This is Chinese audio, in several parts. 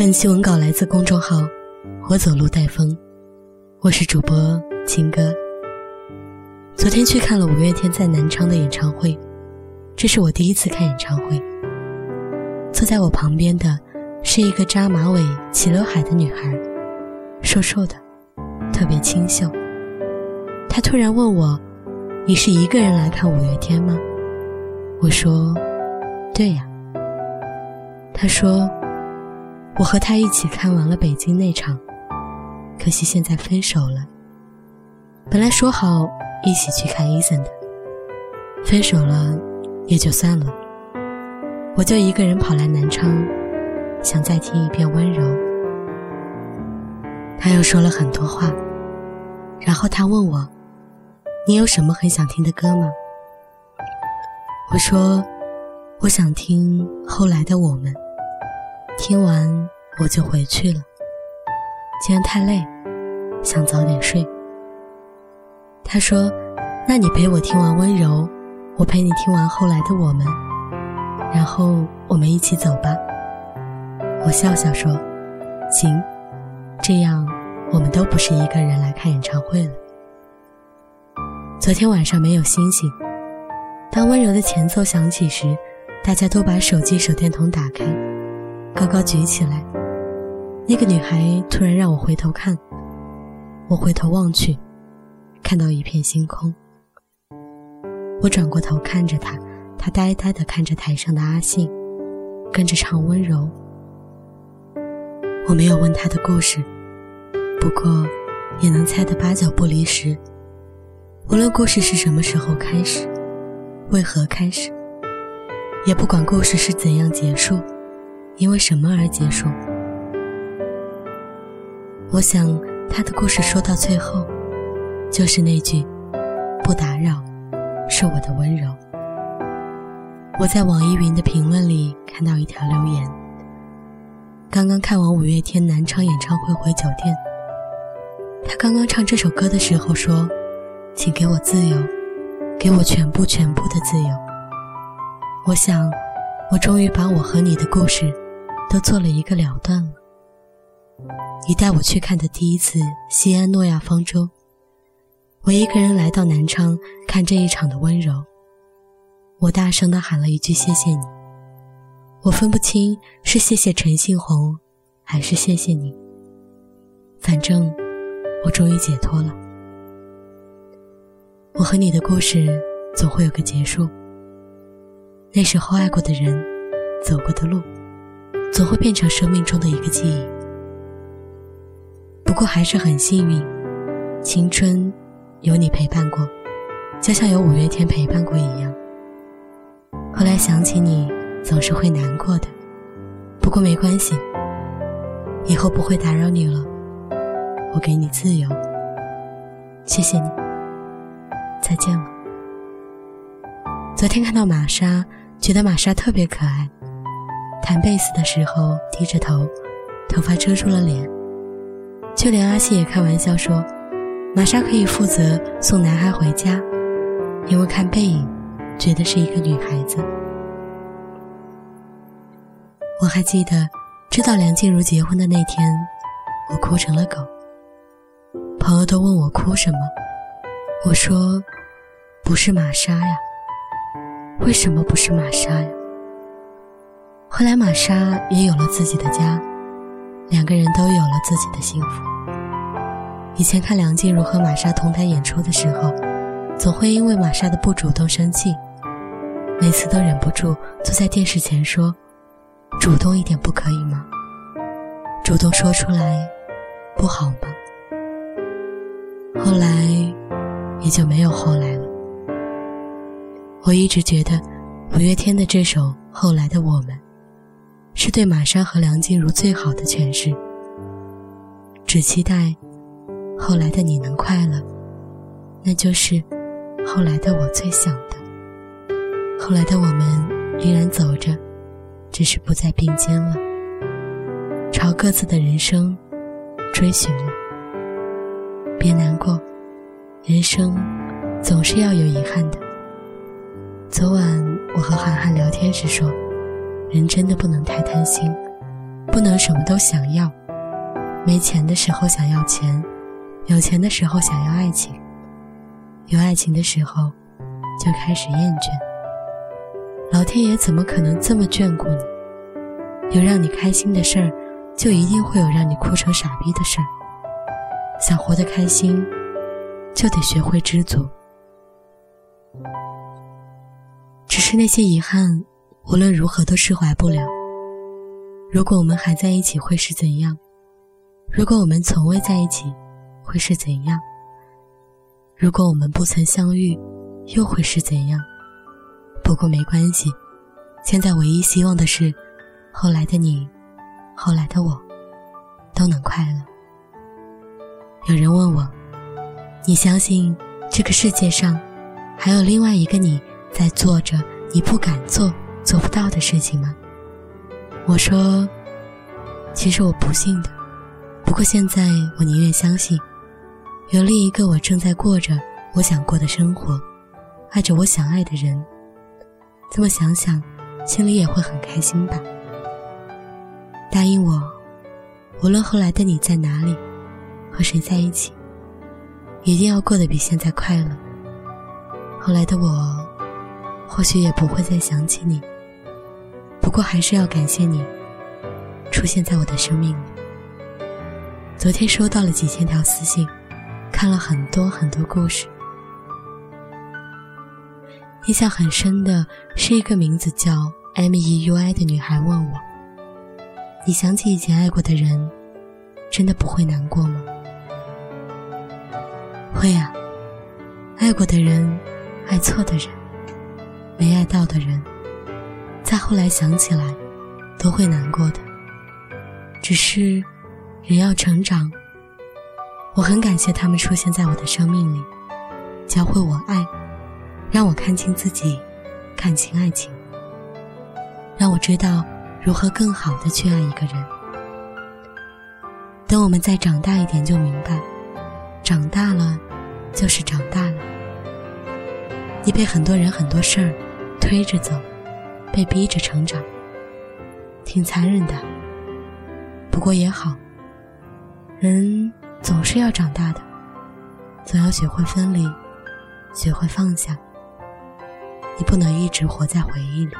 本期文稿来自公众号“我走路带风”，我是主播情歌。昨天去看了五月天在南昌的演唱会，这是我第一次看演唱会。坐在我旁边的是一个扎马尾、齐刘海的女孩，瘦瘦的，特别清秀。她突然问我：“你是一个人来看五月天吗？”我说：“对呀。”她说。我和他一起看完了北京那场，可惜现在分手了。本来说好一起去看 Eason 的，分手了也就算了。我就一个人跑来南昌，想再听一遍《温柔》。他又说了很多话，然后他问我：“你有什么很想听的歌吗？”我说：“我想听后来的我们。”听完我就回去了。今天太累，想早点睡。他说：“那你陪我听完温柔，我陪你听完后来的我们，然后我们一起走吧。”我笑笑说：“行，这样我们都不是一个人来看演唱会了。”昨天晚上没有星星，当温柔的前奏响起时，大家都把手机手电筒打开。高高举起来，那个女孩突然让我回头看。我回头望去，看到一片星空。我转过头看着她，她呆呆地看着台上的阿信，跟着唱温柔。我没有问她的故事，不过也能猜得八九不离十。无论故事是什么时候开始，为何开始，也不管故事是怎样结束。因为什么而结束？我想他的故事说到最后，就是那句“不打扰”，是我的温柔。我在网易云的评论里看到一条留言：刚刚看完五月天南昌演唱会回酒店，他刚刚唱这首歌的时候说：“请给我自由，给我全部全部的自由。”我想，我终于把我和你的故事。都做了一个了断了。你带我去看的第一次西安诺亚方舟，我一个人来到南昌看这一场的温柔。我大声的喊了一句谢谢你。我分不清是谢谢陈信宏，还是谢谢你。反正我终于解脱了。我和你的故事总会有个结束。那时候爱过的人，走过的路。总会变成生命中的一个记忆。不过还是很幸运，青春有你陪伴过，就像有五月天陪伴过一样。后来想起你，总是会难过的。不过没关系，以后不会打扰你了。我给你自由，谢谢你，再见了。昨天看到玛莎，觉得玛莎特别可爱。弹贝斯的时候低着头，头发遮住了脸。就连阿信也开玩笑说：“玛莎可以负责送男孩回家，因为看背影，觉得是一个女孩子。”我还记得，知道梁静茹结婚的那天，我哭成了狗。朋友都问我哭什么，我说：“不是玛莎呀，为什么不是玛莎呀？”后来玛莎也有了自己的家，两个人都有了自己的幸福。以前看梁静茹和玛莎同台演出的时候，总会因为玛莎的不主动生气，每次都忍不住坐在电视前说：“主动一点不可以吗？主动说出来不好吗？”后来也就没有后来了。我一直觉得五月天的这首《后来的我们》是对玛莎和梁静茹最好的诠释。只期待后来的你能快乐，那就是后来的我最想的。后来的我们依然走着，只是不再并肩了，朝各自的人生追寻了。别难过，人生总是要有遗憾的。昨晚我和涵涵聊天时说，人真的不能太贪心，不能什么都想要。没钱的时候想要钱，有钱的时候想要爱情，有爱情的时候就开始厌倦。老天爷怎么可能这么眷顾你？有让你开心的事儿，就一定会有让你哭成傻逼的事儿。想活得开心，就得学会知足。只是那些遗憾，无论如何都释怀不了。如果我们还在一起，会是怎样？如果我们从未在一起，会是怎样？如果我们不曾相遇，又会是怎样？不过没关系，现在唯一希望的是，后来的你，后来的我，都能快乐。有人问我：“你相信这个世界上还有另外一个你在做着你不敢做、做不到的事情吗？”我说：“其实我不信的。不过现在我宁愿相信，有另一个我正在过着我想过的生活，爱着我想爱的人。这么想想，心里也会很开心吧。答应我，无论后来的你在哪里。”和谁在一起，一定要过得比现在快乐。后来的我，或许也不会再想起你，不过还是要感谢你出现在我的生命里。昨天收到了几千条私信，看了很多很多故事，印象很深的是一个名字叫 M E U I 的女孩问我：“你想起以前爱过的人，真的不会难过吗？”会啊，爱过的人，爱错的人，没爱到的人，再后来想起来，都会难过的。只是，人要成长。我很感谢他们出现在我的生命里，教会我爱，让我看清自己，看清爱情，让我知道如何更好的去爱一个人。等我们再长大一点，就明白，长大了。就是长大了，你被很多人很多事儿推着走，被逼着成长，挺残忍的。不过也好，人总是要长大的，总要学会分离，学会放下。你不能一直活在回忆里。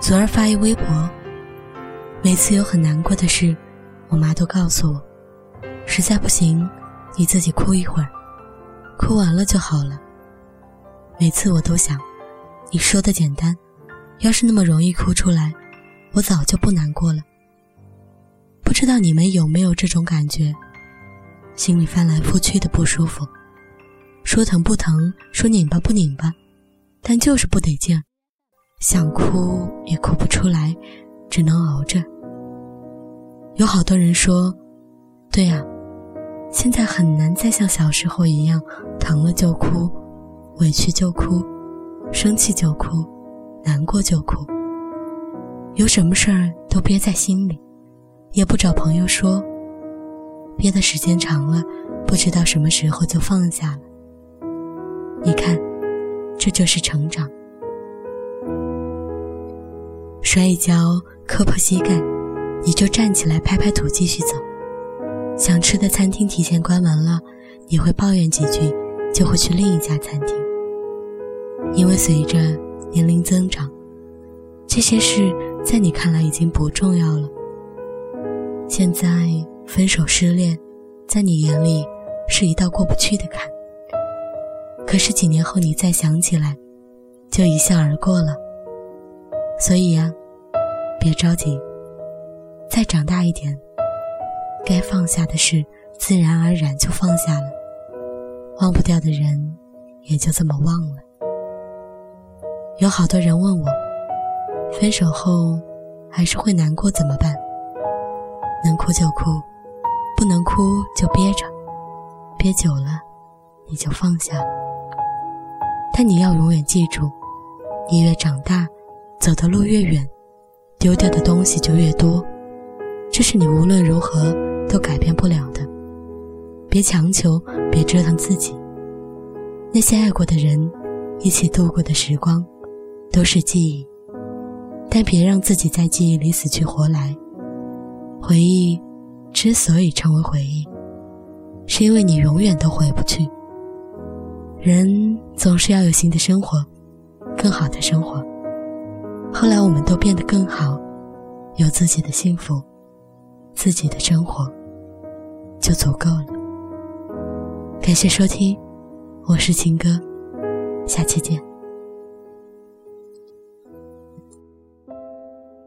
昨儿发一微博，每次有很难过的事，我妈都告诉我。实在不行，你自己哭一会儿，哭完了就好了。每次我都想，你说的简单，要是那么容易哭出来，我早就不难过了。不知道你们有没有这种感觉？心里翻来覆去的不舒服，说疼不疼，说拧巴不拧巴，但就是不得劲，想哭也哭不出来，只能熬着。有好多人说，对呀。现在很难再像小时候一样，疼了就哭，委屈就哭，生气就哭，难过就哭。有什么事儿都憋在心里，也不找朋友说。憋的时间长了，不知道什么时候就放下了。你看，这就是成长。摔一跤磕破膝盖，你就站起来拍拍土继续走。想吃的餐厅提前关门了，你会抱怨几句，就会去另一家餐厅。因为随着年龄增长，这些事在你看来已经不重要了。现在分手失恋，在你眼里是一道过不去的坎。可是几年后你再想起来，就一笑而过了。所以呀，别着急，再长大一点，该放下的事自然而然就放下了，忘不掉的人也就这么忘了。有好多人问我，分手后还是会难过怎么办？能哭就哭，不能哭就憋着，憋久了你就放下。但你要永远记住，你越长大，走的路越远，丢掉的东西就越多，这是你无论如何都改变不了的。别强求，别折腾自己。那些爱过的人，一起度过的时光，都是记忆。但别让自己在记忆里死去活来。回忆之所以成为回忆，是因为你永远都回不去。人总是要有新的生活，更好的生活。后来我们都变得更好，有自己的幸福，自己的生活，就足够了。感谢收听，我是情歌，下期见。